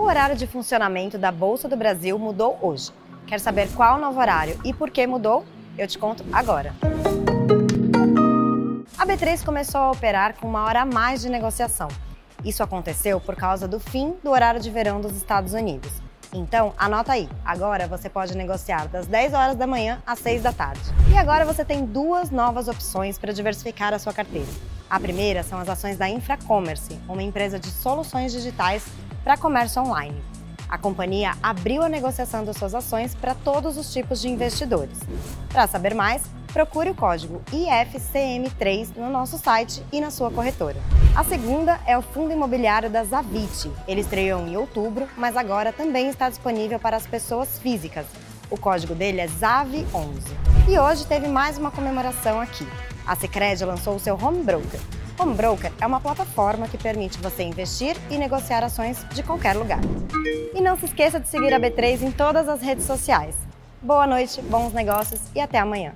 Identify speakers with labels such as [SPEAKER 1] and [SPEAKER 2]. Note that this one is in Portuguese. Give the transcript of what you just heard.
[SPEAKER 1] O horário de funcionamento da Bolsa do Brasil mudou hoje. Quer saber qual o novo horário e por que mudou? Eu te conto agora. A B3 começou a operar com uma hora a mais de negociação. Isso aconteceu por causa do fim do horário de verão dos Estados Unidos. Então, anota aí. Agora você pode negociar das 10 horas da manhã às 6 da tarde. E agora você tem duas novas opções para diversificar a sua carteira. A primeira são as ações da Infracommerce, uma empresa de soluções digitais para comércio online. A companhia abriu a negociação das suas ações para todos os tipos de investidores. Para saber mais, procure o código IFCM3 no nosso site e na sua corretora. A segunda é o fundo imobiliário da Zavit. Ele estreou em outubro, mas agora também está disponível para as pessoas físicas. O código dele é ZAV11. E hoje teve mais uma comemoração aqui. A Sicredi lançou o seu Home Broker. Home Broker é uma plataforma que permite você investir e negociar ações de qualquer lugar. E não se esqueça de seguir a B3 em todas as redes sociais. Boa noite, bons negócios e até amanhã.